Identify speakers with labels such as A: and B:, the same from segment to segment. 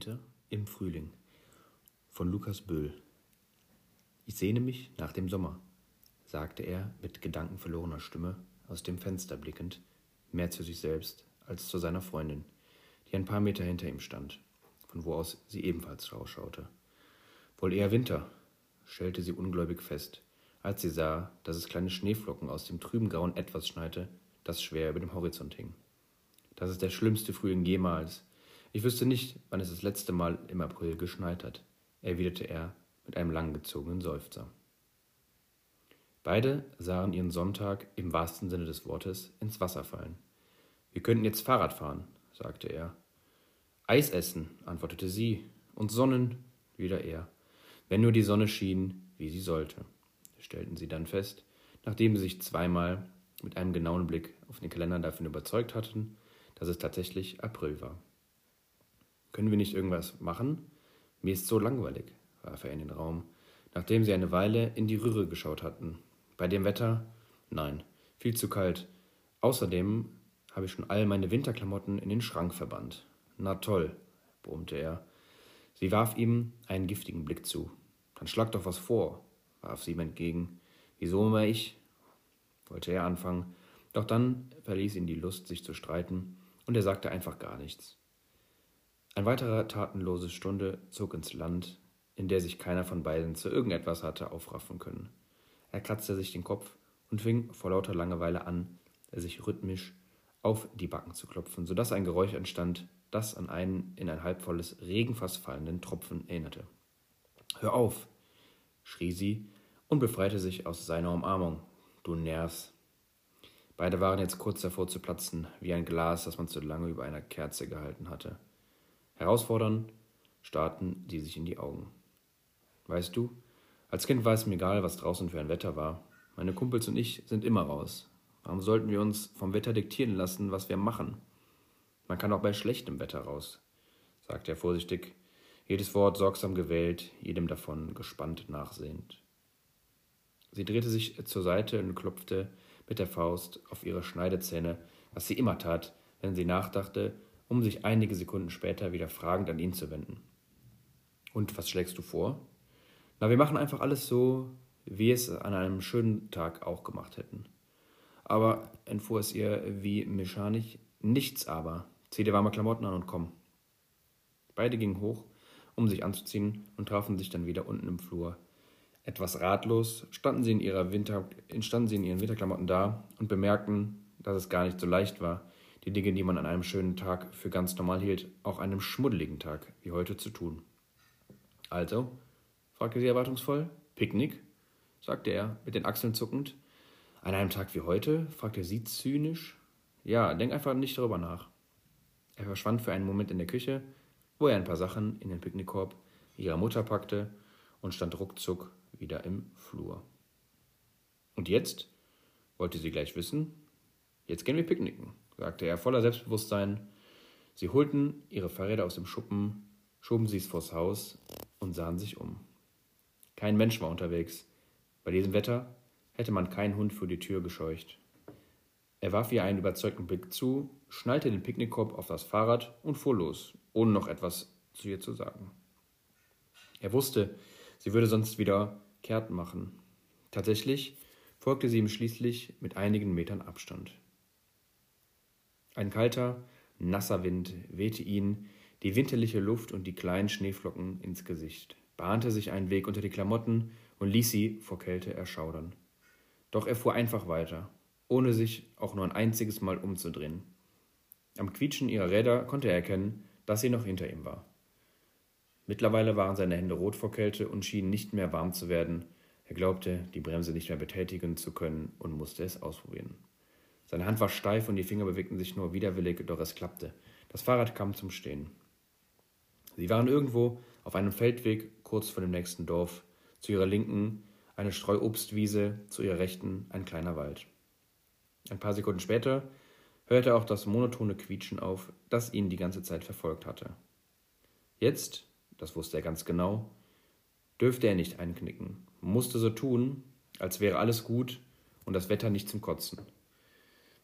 A: Winter im Frühling von Lukas Böhl Ich sehne mich nach dem Sommer, sagte er mit gedankenverlorener Stimme aus dem Fenster blickend, mehr zu sich selbst als zu seiner Freundin, die ein paar Meter hinter ihm stand, von wo aus sie ebenfalls rausschaute. Wohl eher Winter, stellte sie ungläubig fest, als sie sah, dass es kleine Schneeflocken aus dem trüben grauen Etwas schneite, das schwer über dem Horizont hing. Das ist der schlimmste Frühling jemals. Ich wüsste nicht, wann es das letzte Mal im April geschneit hat, erwiderte er mit einem langgezogenen Seufzer. Beide sahen ihren Sonntag im wahrsten Sinne des Wortes ins Wasser fallen. Wir könnten jetzt Fahrrad fahren, sagte er. Eis essen, antwortete sie, und Sonnen, wieder er. Wenn nur die Sonne schien, wie sie sollte, stellten sie dann fest, nachdem sie sich zweimal mit einem genauen Blick auf den Kalender davon überzeugt hatten, dass es tatsächlich April war. Können wir nicht irgendwas machen? Mir ist so langweilig, warf er in den Raum, nachdem sie eine Weile in die Röhre geschaut hatten. Bei dem Wetter? Nein, viel zu kalt. Außerdem habe ich schon all meine Winterklamotten in den Schrank verbannt. Na toll, brummte er. Sie warf ihm einen giftigen Blick zu. Dann schlag doch was vor, warf sie ihm entgegen. Wieso immer ich? wollte er anfangen, doch dann verließ ihn die Lust, sich zu streiten, und er sagte einfach gar nichts. Ein weiterer tatenlose Stunde zog ins Land, in der sich keiner von beiden zu irgendetwas hatte aufraffen können. Er kratzte sich den Kopf und fing vor lauter Langeweile an, sich rhythmisch auf die Backen zu klopfen, so dass ein Geräusch entstand, das an einen in ein halbvolles Regenfass fallenden Tropfen erinnerte. Hör auf! schrie sie und befreite sich aus seiner Umarmung. Du nervst. Beide waren jetzt kurz davor zu platzen, wie ein Glas, das man zu lange über einer Kerze gehalten hatte. Herausfordernd starrten sie sich in die Augen. Weißt du, als Kind war es mir egal, was draußen für ein Wetter war. Meine Kumpels und ich sind immer raus. Warum sollten wir uns vom Wetter diktieren lassen, was wir machen? Man kann auch bei schlechtem Wetter raus, sagte er vorsichtig, jedes Wort sorgsam gewählt, jedem davon gespannt nachsehend. Sie drehte sich zur Seite und klopfte mit der Faust auf ihre Schneidezähne, was sie immer tat, wenn sie nachdachte, um sich einige Sekunden später wieder fragend an ihn zu wenden. Und was schlägst du vor? Na, wir machen einfach alles so, wie wir es an einem schönen Tag auch gemacht hätten. Aber, entfuhr es ihr wie mechanisch, nichts aber. Zieh dir warme Klamotten an und komm. Beide gingen hoch, um sich anzuziehen, und trafen sich dann wieder unten im Flur. Etwas ratlos standen sie in, ihrer Winter, standen sie in ihren Winterklamotten da und bemerkten, dass es gar nicht so leicht war, die Dinge, die man an einem schönen Tag für ganz normal hielt, auch an einem schmuddeligen Tag wie heute zu tun. Also? fragte sie erwartungsvoll. Picknick? sagte er, mit den Achseln zuckend. An einem Tag wie heute? fragte sie zynisch. Ja, denk einfach nicht darüber nach. Er verschwand für einen Moment in der Küche, wo er ein paar Sachen in den Picknickkorb ihrer Mutter packte und stand ruckzuck wieder im Flur. Und jetzt? wollte sie gleich wissen. Jetzt gehen wir picknicken, sagte er voller Selbstbewusstsein. Sie holten ihre Fahrräder aus dem Schuppen, schoben sie es vors Haus und sahen sich um. Kein Mensch war unterwegs. Bei diesem Wetter hätte man keinen Hund vor die Tür gescheucht. Er warf ihr einen überzeugten Blick zu, schnallte den Picknickkorb auf das Fahrrad und fuhr los, ohne noch etwas zu ihr zu sagen. Er wusste, sie würde sonst wieder kehrt machen. Tatsächlich folgte sie ihm schließlich mit einigen Metern Abstand. Ein kalter, nasser Wind wehte ihn die winterliche Luft und die kleinen Schneeflocken ins Gesicht, bahnte sich einen Weg unter die Klamotten und ließ sie vor Kälte erschaudern. Doch er fuhr einfach weiter, ohne sich auch nur ein einziges Mal umzudrehen. Am Quietschen ihrer Räder konnte er erkennen, dass sie noch hinter ihm war. Mittlerweile waren seine Hände rot vor Kälte und schienen nicht mehr warm zu werden. Er glaubte, die Bremse nicht mehr betätigen zu können und musste es ausprobieren. Seine Hand war steif und die Finger bewegten sich nur widerwillig, doch es klappte. Das Fahrrad kam zum Stehen. Sie waren irgendwo auf einem Feldweg kurz vor dem nächsten Dorf. Zu ihrer Linken eine Streuobstwiese, zu ihrer Rechten ein kleiner Wald. Ein paar Sekunden später hörte auch das monotone Quietschen auf, das ihn die ganze Zeit verfolgt hatte. Jetzt das wusste er ganz genau, dürfte er nicht einknicken, musste so tun, als wäre alles gut und das Wetter nicht zum Kotzen.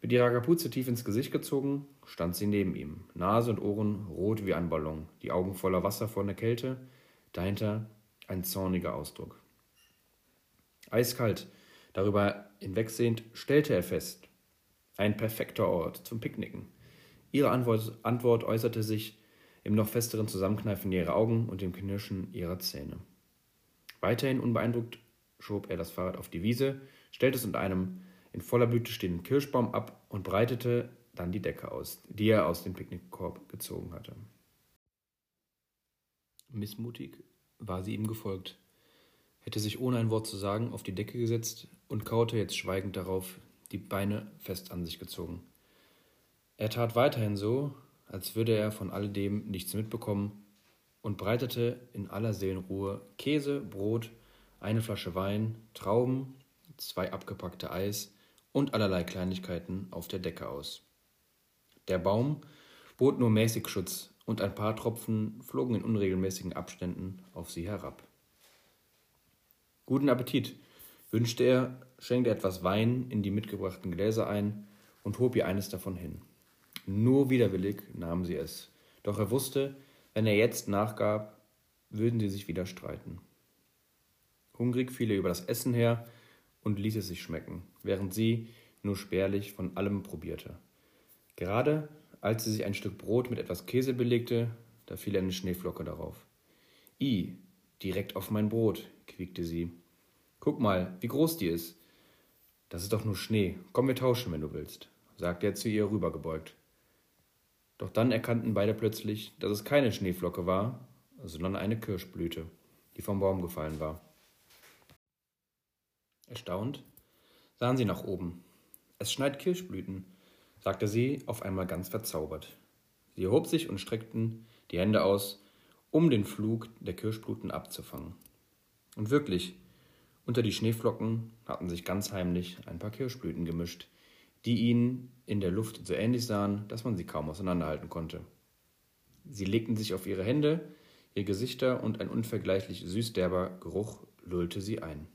A: Mit ihrer Kapuze tief ins Gesicht gezogen, stand sie neben ihm, Nase und Ohren rot wie ein Ballon, die Augen voller Wasser vor der Kälte, dahinter ein zorniger Ausdruck. Eiskalt, darüber hinwegsehend, stellte er fest, ein perfekter Ort zum Picknicken. Ihre Antwort, Antwort äußerte sich im noch festeren Zusammenkneifen ihrer Augen und dem Knirschen ihrer Zähne. Weiterhin unbeeindruckt schob er das Fahrrad auf die Wiese, stellte es unter einem in voller Blüte stehenden Kirschbaum ab und breitete dann die Decke aus, die er aus dem Picknickkorb gezogen hatte. Missmutig war sie ihm gefolgt, hätte sich ohne ein Wort zu sagen auf die Decke gesetzt und kaute jetzt schweigend darauf, die Beine fest an sich gezogen. Er tat weiterhin so, als würde er von all dem nichts mitbekommen und breitete in aller Seelenruhe Käse, Brot, eine Flasche Wein, Trauben, zwei abgepackte Eis und allerlei Kleinigkeiten auf der Decke aus. Der Baum bot nur mäßig Schutz, und ein paar Tropfen flogen in unregelmäßigen Abständen auf sie herab. Guten Appetit, wünschte er, schenkte etwas Wein in die mitgebrachten Gläser ein und hob ihr eines davon hin. Nur widerwillig nahm sie es, doch er wusste, wenn er jetzt nachgab, würden sie sich wieder streiten. Hungrig fiel er über das Essen her und ließ es sich schmecken, während sie nur spärlich von allem probierte. Gerade als sie sich ein Stück Brot mit etwas Käse belegte, da fiel eine Schneeflocke darauf. I, direkt auf mein Brot, quiekte sie. Guck mal, wie groß die ist. Das ist doch nur Schnee. Komm, wir tauschen, wenn du willst, sagte er zu ihr rübergebeugt. Doch dann erkannten beide plötzlich, dass es keine Schneeflocke war, sondern eine Kirschblüte, die vom Baum gefallen war. Erstaunt sahen sie nach oben. Es schneit Kirschblüten, sagte sie auf einmal ganz verzaubert. Sie erhob sich und streckten die Hände aus, um den Flug der Kirschblüten abzufangen. Und wirklich, unter die Schneeflocken hatten sich ganz heimlich ein paar Kirschblüten gemischt, die ihnen in der Luft so ähnlich sahen, dass man sie kaum auseinanderhalten konnte. Sie legten sich auf ihre Hände, ihr Gesichter und ein unvergleichlich süßderber Geruch lullte sie ein.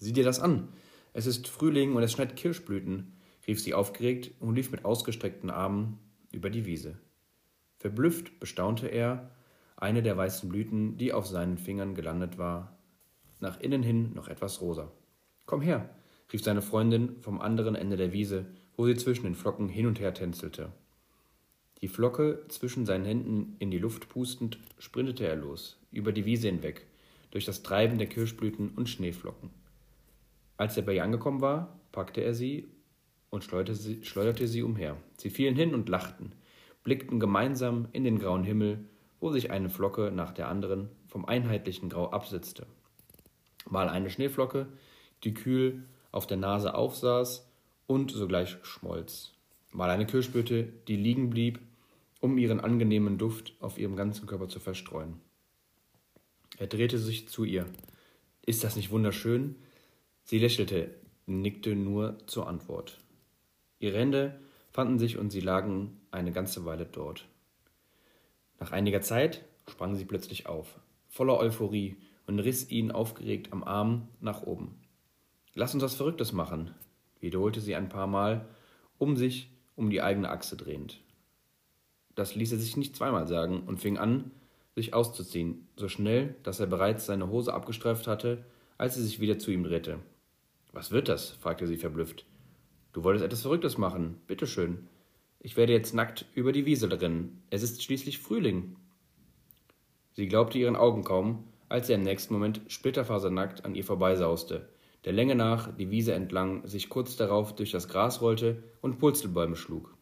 A: Sieh dir das an. Es ist Frühling und es schneit Kirschblüten, rief sie aufgeregt und lief mit ausgestreckten Armen über die Wiese. Verblüfft bestaunte er eine der weißen Blüten, die auf seinen Fingern gelandet war, nach innen hin noch etwas rosa. Komm her, rief seine Freundin vom anderen Ende der Wiese, wo sie zwischen den Flocken hin und her tänzelte. Die Flocke zwischen seinen Händen in die Luft pustend, sprintete er los, über die Wiese hinweg, durch das Treiben der Kirschblüten und Schneeflocken. Als er bei ihr angekommen war, packte er sie und schleuderte sie, schleuderte sie umher. Sie fielen hin und lachten, blickten gemeinsam in den grauen Himmel, wo sich eine Flocke nach der anderen vom einheitlichen Grau absetzte. Mal eine Schneeflocke, die kühl auf der Nase aufsaß und sogleich schmolz. Mal eine Kirschblüte, die liegen blieb, um ihren angenehmen Duft auf ihrem ganzen Körper zu verstreuen. Er drehte sich zu ihr. Ist das nicht wunderschön? Sie lächelte, nickte nur zur Antwort. Ihre Hände fanden sich und sie lagen eine ganze Weile dort. Nach einiger Zeit sprang sie plötzlich auf, voller Euphorie, und riss ihn aufgeregt am Arm nach oben. Lass uns was Verrücktes machen, wiederholte sie ein paar Mal, um sich um die eigene Achse drehend. Das ließ er sich nicht zweimal sagen und fing an, sich auszuziehen, so schnell, dass er bereits seine Hose abgestreift hatte, als sie sich wieder zu ihm drehte. Was wird das? fragte sie verblüfft. Du wolltest etwas Verrücktes machen. Bitte schön. Ich werde jetzt nackt über die Wiese rennen. Es ist schließlich Frühling. Sie glaubte ihren Augen kaum, als er im nächsten Moment splitterfasernackt an ihr vorbeisauste, der Länge nach die Wiese entlang sich kurz darauf durch das Gras rollte und Purzelbäume schlug.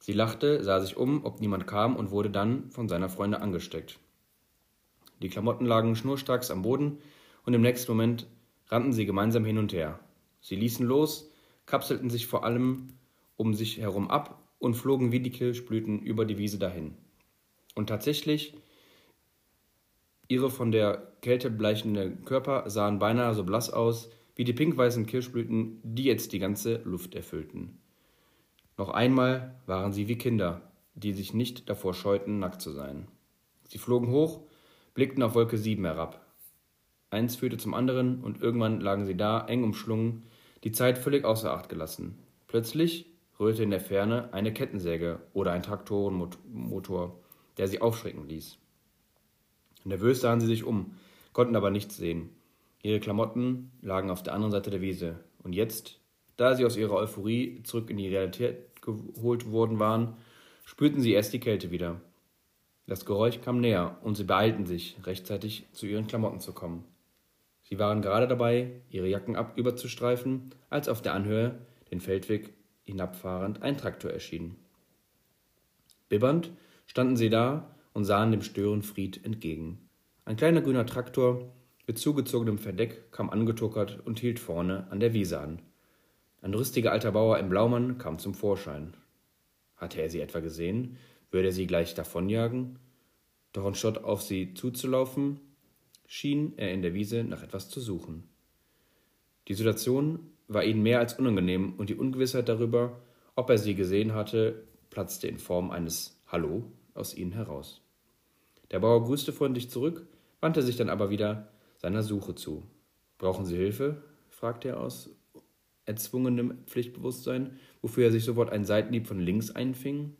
A: Sie lachte, sah sich um, ob niemand kam und wurde dann von seiner Freundin angesteckt. Die Klamotten lagen schnurstracks am Boden und im nächsten Moment rannten sie gemeinsam hin und her. Sie ließen los, kapselten sich vor allem um sich herum ab und flogen wie die Kirschblüten über die Wiese dahin. Und tatsächlich, ihre von der Kälte bleichende Körper sahen beinahe so blass aus wie die pinkweißen Kirschblüten, die jetzt die ganze Luft erfüllten. Noch einmal waren sie wie Kinder, die sich nicht davor scheuten, nackt zu sein. Sie flogen hoch, blickten auf Wolke sieben herab, Eins führte zum anderen und irgendwann lagen sie da, eng umschlungen, die Zeit völlig außer Acht gelassen. Plötzlich rührte in der Ferne eine Kettensäge oder ein Traktorenmotor, der sie aufschrecken ließ. Nervös sahen sie sich um, konnten aber nichts sehen. Ihre Klamotten lagen auf der anderen Seite der Wiese. Und jetzt, da sie aus ihrer Euphorie zurück in die Realität geholt worden waren, spürten sie erst die Kälte wieder. Das Geräusch kam näher und sie beeilten sich, rechtzeitig zu ihren Klamotten zu kommen. Sie waren gerade dabei, ihre Jacken ab überzustreifen, als auf der Anhöhe, den Feldweg hinabfahrend, ein Traktor erschien. Bibbernd standen sie da und sahen dem Störenfried entgegen. Ein kleiner grüner Traktor mit zugezogenem Verdeck kam angetuckert und hielt vorne an der Wiese an. Ein rüstiger alter Bauer im Blaumann kam zum Vorschein. Hatte er sie etwa gesehen, würde er sie gleich davonjagen? Doch anstatt auf sie zuzulaufen, schien er in der Wiese nach etwas zu suchen. Die Situation war ihnen mehr als unangenehm und die Ungewissheit darüber, ob er sie gesehen hatte, platzte in Form eines Hallo aus ihnen heraus. Der Bauer grüßte freundlich zurück, wandte sich dann aber wieder seiner Suche zu. Brauchen Sie Hilfe? fragte er aus erzwungenem Pflichtbewusstsein, wofür er sich sofort ein Seitenhieb von links einfing.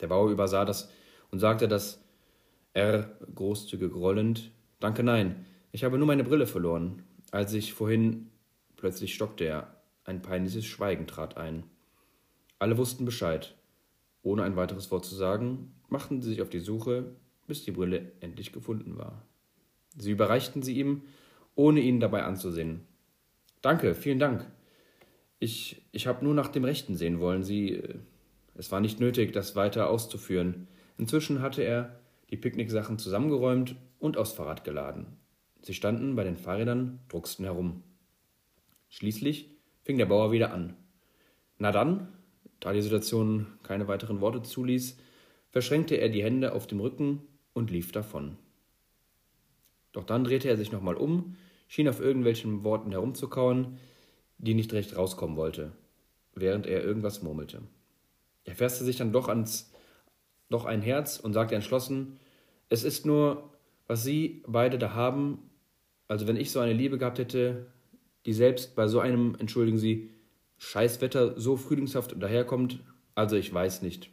A: Der Bauer übersah das und sagte das R großzügig rollend. Danke, nein. Ich habe nur meine Brille verloren. Als ich vorhin. Plötzlich stockte er. Ein peinliches Schweigen trat ein. Alle wussten Bescheid. Ohne ein weiteres Wort zu sagen, machten sie sich auf die Suche, bis die Brille endlich gefunden war. Sie überreichten sie ihm, ohne ihn dabei anzusehen. Danke, vielen Dank. Ich, ich habe nur nach dem Rechten sehen wollen. Sie, äh, es war nicht nötig, das weiter auszuführen. Inzwischen hatte er die Picknicksachen zusammengeräumt und aufs Fahrrad geladen. Sie standen bei den Fahrrädern, drucksten herum. Schließlich fing der Bauer wieder an. Na dann, da die Situation keine weiteren Worte zuließ, verschränkte er die Hände auf dem Rücken und lief davon. Doch dann drehte er sich nochmal um, schien auf irgendwelchen Worten herumzukauen, die nicht recht rauskommen wollte, während er irgendwas murmelte. Er fasste sich dann doch ans doch ein Herz und sagte entschlossen, es ist nur, was Sie beide da haben, also wenn ich so eine Liebe gehabt hätte, die selbst bei so einem, entschuldigen Sie, Scheißwetter so frühlingshaft daherkommt, also ich weiß nicht.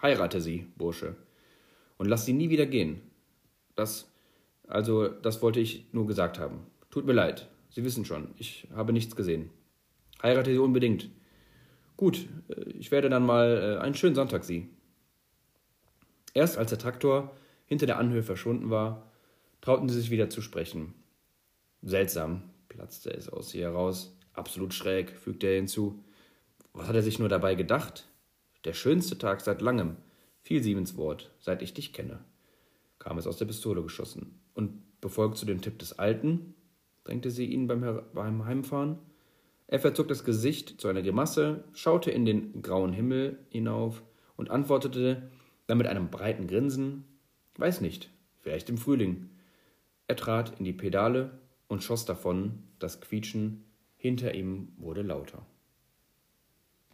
A: Heirate sie, Bursche, und lass sie nie wieder gehen. Das, also, das wollte ich nur gesagt haben. Tut mir leid, Sie wissen schon, ich habe nichts gesehen. Heirate sie unbedingt. Gut, äh, ich werde dann mal äh, einen schönen Sonntag Sie. Erst als der Traktor hinter der Anhöhe verschwunden war, trauten sie sich wieder zu sprechen. Seltsam, platzte es aus ihr heraus. Absolut schräg, fügte er hinzu. Was hat er sich nur dabei gedacht? Der schönste Tag seit langem, fiel sie ins Wort, seit ich dich kenne, kam es aus der Pistole geschossen. Und befolgt zu dem Tipp des Alten, drängte sie ihn beim, beim Heimfahren. Er verzog das Gesicht zu einer Grimasse, schaute in den grauen Himmel hinauf und antwortete dann mit einem breiten Grinsen, weiß nicht, vielleicht im Frühling. Er trat in die Pedale und schoss davon, das Quietschen hinter ihm wurde lauter.